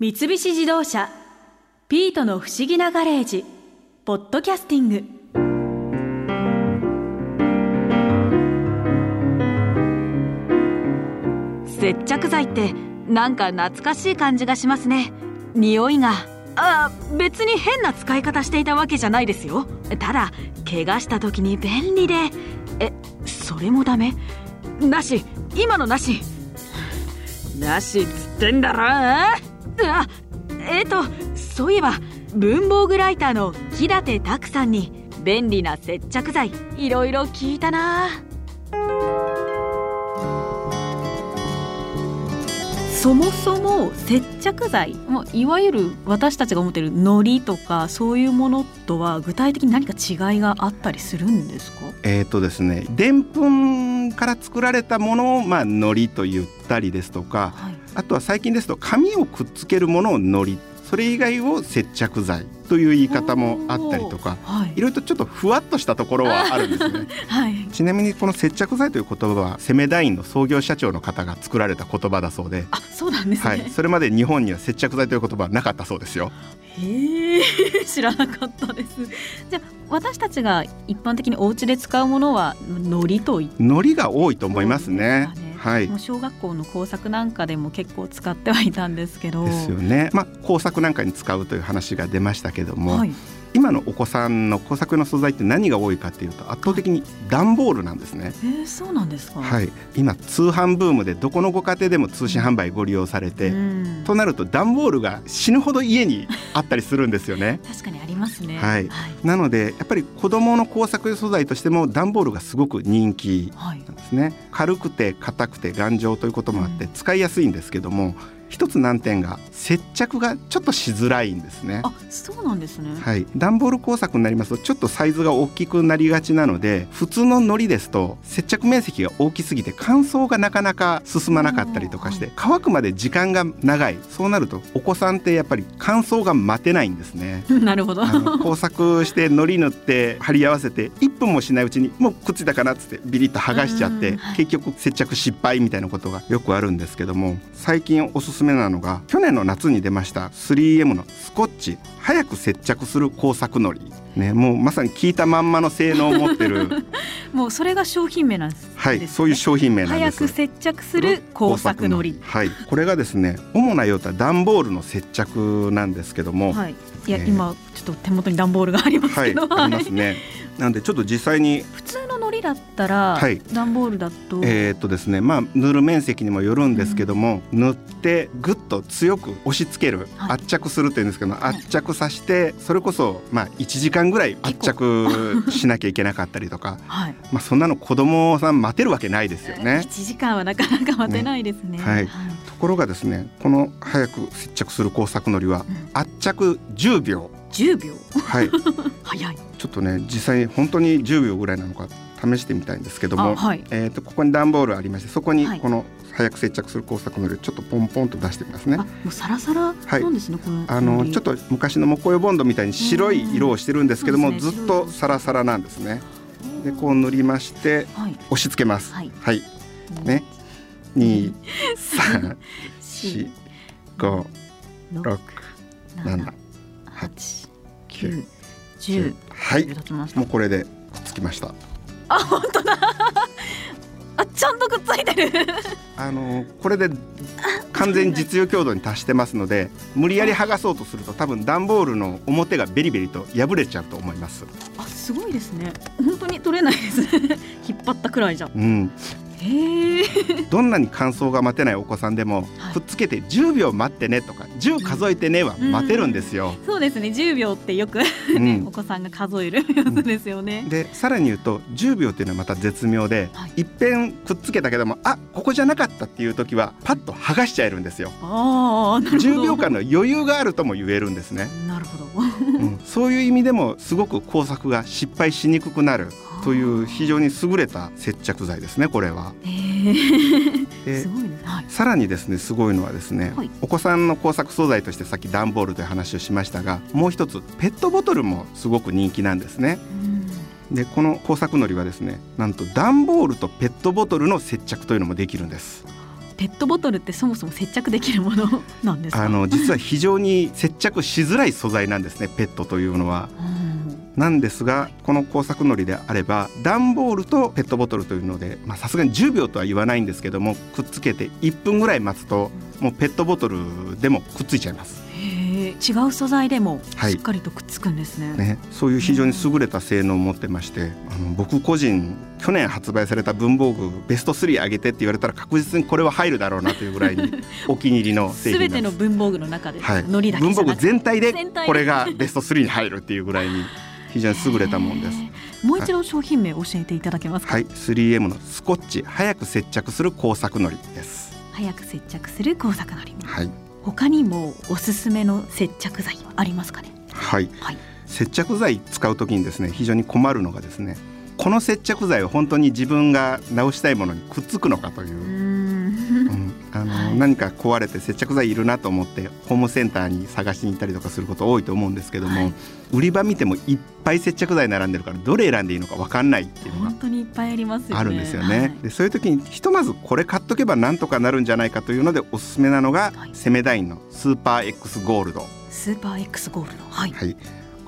三菱自動車「ピートの不思議なガレージ」「ポッドキャスティング」接着剤ってなんか懐かしい感じがしますね。匂いが。あ別に変な使い方していたわけじゃないですよ。ただ怪我した時に便利で。えそれもダメ？なし。今のなし。なしっつってんだろあえっ、とそういえば文房具ライターの木立拓さんに便利な接着剤いろいろ聞いたな。そもそも接着剤もいわゆる私たちが思っている糊とかそういうものとは具体的に何か違いがあったりするんですか？えーとですねでんぷんから作られたものをまあ糊と言ったりですとか、はい、あとは最近ですと紙をくっつけるものを糊それ以外を接着剤という言い方もあったりとか、はい、いろいろとちょっとふわっとしたところはあるんですね、はい、ちなみにこの接着剤という言葉はセメダインの創業社長の方が作られた言葉だそうであそうなんです、ね、はい、それまで日本には接着剤という言葉はなかったそうですよ。へえ 知らなかったです。じゃあ私たちが一般的にお家で使うものは糊と糊が多いと思いますねはい、もう小学校の工作なんかでも結構使ってはいたんですけどですよね、まあ、工作なんかに使うという話が出ましたけども、はい、今のお子さんの工作の素材って何が多いかっていうと圧倒的に段ボールなんですね。えー、そうなんですか？はい、今通販ブームでどこのご家庭でも通信販売ご利用されて、うん、となると段ボールが死ぬほど家にあったりするんですよね。確かにありますね。はい。はい、なのでやっぱり子供の工作素材としても段ボールがすごく人気ですね。軽くて硬くて頑丈ということもあって使いやすいんですけども。一つ難点が接着がちょっとしづらいんですね。あ、そうなんですね。はい、段ボール工作になりますとちょっとサイズが大きくなりがちなので、普通の糊ですと接着面積が大きすぎて乾燥がなかなか進まなかったりとかして、乾くまで時間が長い。そうなるとお子さんってやっぱり乾燥が待てないんですね。なるほど。工作して糊塗って貼り合わせて1分もしないうちにもうくっついたかなっつってビリッと剥がしちゃって、結局接着失敗みたいなことがよくあるんですけども、最近おすすすめなのが去年の夏に出ました 3M のスコッチ。早く接着する工作のり。ね、もうまさに聞いたまんまの性能を持ってる。もうそれが商品名なんです、ね、はいそういう商品名なんです。早く接着する工作のり。はいこれがですね主な用途は段ボールの接着なんですけども、はい、いや、えー、今ちょっと手元に段ボールがありますけど、はい、ありますね。なんでちょっと実際に普通だったら、はい、段ボールだと？えー、っとですねまあ塗る面積にもよるんですけども、うん、塗ってぐっと強く押し付ける、はい、圧着するっていうんですけど、はい、圧着させてそれこそまあ1時間ぐらい圧着しなきゃいけなかったりとか、はい、まあそんなの子供さん待てるわけないですよね。1時間はなかなか待てないですね。ね。はい、ところがですねこの早く接着する工作のりは、圧着10秒。10秒？はい。早い。ちょっとね実際本当に10秒ぐらいなのか試してみたいんですけども、はい、えーと、ここに段ボールありましてそこにこの早く接着する工作のりをちょっとポンポンと出してみますね。もうサラサラなんですね、はい、このあのちょっと昔の木工用ボンドみたいに白い色をしてるんですけども、ね、ずっとサラサラなんですね。でこう塗りまして、はい、押し付けます。はい、はい、ね、二、三、四、五、六、七、八。九、十。はい。もうこれでくっつきました。あ、本当だ。あ、ちゃんとくっついてる。あのこれで完全に実用強度に達してますので、無理やり剥がそうとすると多分段ボールの表がベリベリと破れちゃうと思います。あ、すごいですね。本当に取れないですね。引っ張ったくらいじゃ。うん。どんなに乾燥が待てないお子さんでも、はい、くっつけて10秒待ってねとか10数えてねは待てるんですよ。うん、そうですね10秒ってよくね、うん、お子さんが数えるやつですよね。でさらに言うと10秒っていうのはまた絶妙で、はい、いっぺんくっつけたけどもあここじゃなかったっていう時はパッと剥がしちゃえるんですよ。あ10秒間の余裕があるとも言えるんですね。なるほど、うん、そういう意味でもすごく工作が失敗しにくくなる。という非常に優れた接着剤ですねこれは。すごいね、はい、さらにですねすごいのはですね、はい、お子さんの工作素材としてさっき段ボールという話をしましたがもう一つペットボトルもすごく人気なんですね。でこの工作のりはですねなんと段ボールとペットボトルの接着というのもできるんです。ペットボトルってそもそも接着できるものなんですか？あの実は非常に接着しづらい素材なんですねペットというのは。なんですがこの工作のりであれば段ボールとペットボトルというのでさすがに10秒とは言わないんですけどもくっつけて1分ぐらい待つともうペットボトルでもくっついちゃいます。違う素材でもしっかりとくっつくんですね。はい、ねそういう非常に優れた性能を持ってましてあの僕個人去年発売された文房具ベスト3上げてって言われたら確実にこれは入るだろうなというぐらいに お気に入りの製品すべての文房具の中で、はい、文房具全体でこれがベスト3に入るっていうぐらいに非常に優れたもんです。もう一度商品名教えていただけますか？はい、3M のスコッチ早く接着する工作のりです。早く接着する工作のり。はい。他にもおすすめの接着剤はありますかね？はい。はい、接着剤使うときにですね、非常に困るのがですね。この接着剤は本当に自分が直したいものにくっつくのかという。うんあの、はい、何か壊れて接着剤いるなと思ってホームセンターに探しに行ったりとかすること多いと思うんですけども、はい、売り場見てもいっぱい接着剤並んでるからどれ選んでいいのか分かんないっていうのが本当にいっぱいありますあるんですよね。はい、でそういう時にひとまずこれ買っとけばなんとかなるんじゃないかというのでおすすめなのが、セメダインのスーパー X ゴールド。スーパー X ゴールド。はい、はい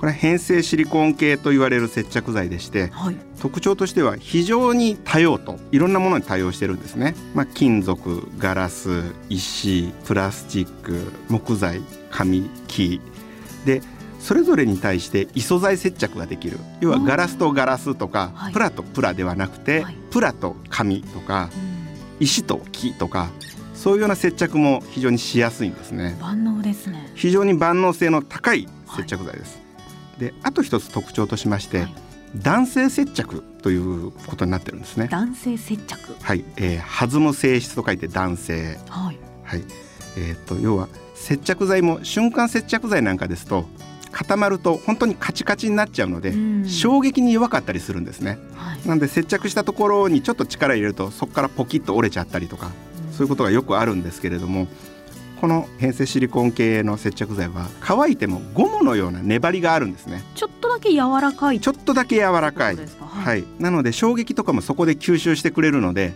これは変性シリコン系と言われる接着剤でして、はい、特徴としては非常に多用途いろんなものに対応してるんですね、まあ、金属ガラス石プラスチック木材紙木。でそれぞれに対して異素材接着ができる。要はガラスとガラスとか、プラとプラではなくて、はい、プラと紙とか、石と木とかそういうような接着も非常にしやすいんですね。万能ですね。非常に万能性の高い接着剤です、であと一つ特徴としまして、はい、男性接着ということになってるんですね。男性接着。はい、えー、弾む性質と書いて男性。はい、はい、えー、と要は接着剤も瞬間接着剤なんかですと固まると本当にカチカチになっちゃうので、衝撃に弱かったりするんですね、はい、なので接着したところにちょっと力入れるとそこからポキッと折れちゃったりとか、そういうことがよくあるんですけれどもこの変性シリコン系の接着剤は乾いてもゴムのような粘りがあるんですね。ちょっとだけ柔らかい。ちょっとだけ柔らかい、はい、はい、なので衝撃とかもそこで吸収してくれるので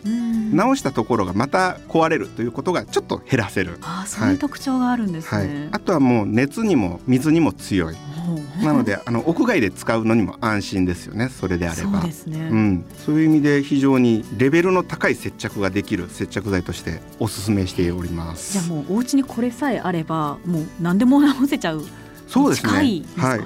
直したところがまた壊れるということがちょっと減らせる。あそういう特徴があるんですね、はい、あとはもう熱にも水にも強いなのであの屋外で使うのにも安心ですよねそれであれば。そうですね、うん、そういう意味で非常にレベルの高い接着ができる接着剤としてお勧めしております。じゃあもうお家にこれさえあればもう何でも直せちゃうそうですね、ね、はい。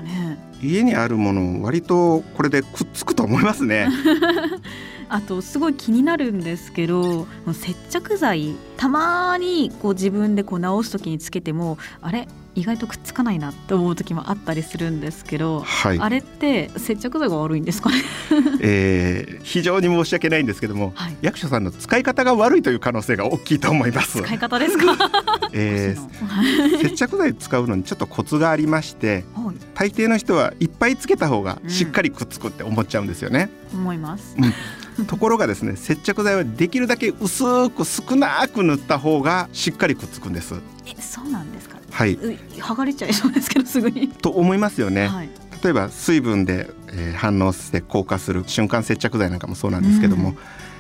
家にあるもの割とこれでくっつくと思いますね。あとすごい気になるんですけど接着剤たまにこう自分でこう直す時につけてもあれ？意外とくっつかないなって思う時もあったりするんですけど、はい、あれって接着剤が悪いんですかね？えー、非常に申し訳ないんですけども、はい、役所さんの使い方が悪いという可能性が大きいと思います。使い方ですか、えー、接着剤使うのにちょっとコツがありまして、はい、大抵の人はいっぱいつけた方がしっかりくっつくって思っちゃうんですよね、うん、思います、うんところがですね接着剤はできるだけ薄く少なく塗った方がしっかりくっつくんです。えそうなんですか？はい。剥がれちゃいそうですけどすぐに。と思いますよね、はい、例えば水分で、えー、反応して硬化する瞬間接着剤なんかもそうなんですけども、うん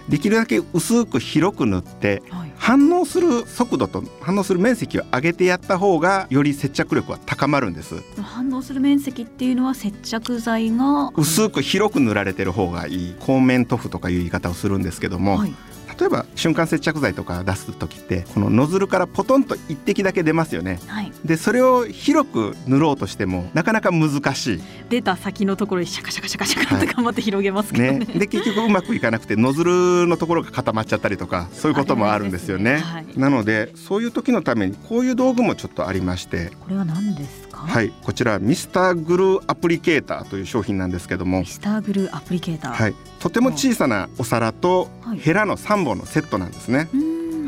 できるだけ薄く広く塗って、はい、反応する速度と反応する面積を上げてやった方がより接着力は高まるんです。反応する面積っていうのは接着剤が薄く広く塗られてる方がいい光面塗布とかいう言い方をするんですけども、はい例えば瞬間接着剤とか出す時ってこのノズルからポトンと一滴だけ出ますよね、はい、でそれを広く塗ろうとしてもなかなか難しい。出た先のところにシャカシャカシャカシャカって頑張って広げますけどね。はい、ね。で結局うまくいかなくてノズルのところが固まっちゃったりとかそういうこともあるんですよね、ね。はい、なのでそういう時のためにこういう道具もちょっとありまして。これは何ですか？はいこちらミスターグルーアプリケーターという商品なんですけども。ミスターグルーアプリケーター。はいとても小さなお皿とヘラの3本のセットなんですね、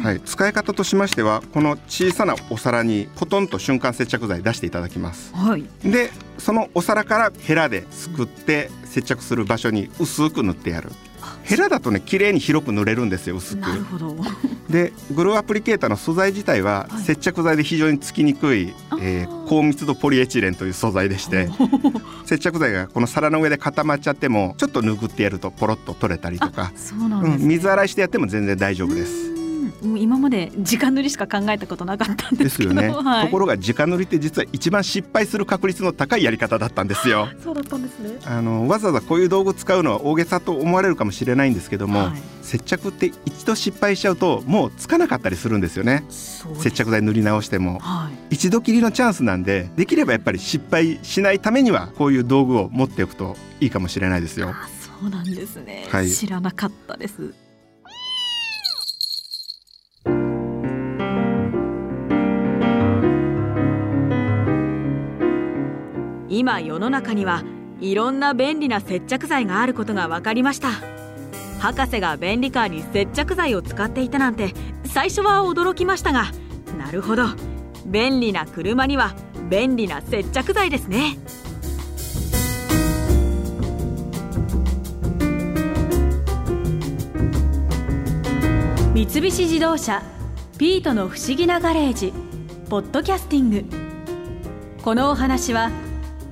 はい、使い方としましてはこの小さなお皿にポトンと瞬間接着剤出していただきます、はい、でそのお皿からヘラですくって接着する場所に薄く塗ってやるヘラだとね綺麗に広く塗れるんですよ薄く。なるほど。でグローアプリケーターの素材自体は接着剤で非常につきにくい、はい、えー、高密度ポリエチレンという素材でして 接着剤がこの皿の上で固まっちゃってもちょっと拭ってやるとポロッと取れたりとか、ね、うん、水洗いしてやっても全然大丈夫ですもう今まで直塗りしか考えたことなかったんですよね、はい、ところが直塗りって実は一番失敗する確率の高いやり方だったんですよ。そうだったんですね。あのわざわざこういう道具使うのは大げさと思われるかもしれないんですけども、はい。接着って一度失敗しちゃうともうつかなかったりするんですよね。接着剤塗り直しても。はい。一度きりのチャンスなんでできればやっぱり失敗しないためにはこういう道具を持っておくといいかもしれないですよ。あそうなんですね、はい。知らなかったです今世の中にはいろんな便利な接着剤があることが分かりました。博士が便利カーに接着剤を使っていたなんて最初は驚きましたがなるほど。便利な車には便利な接着剤ですね。三菱自動車ピートの不思議なガレージポッドキャスティング。このお話は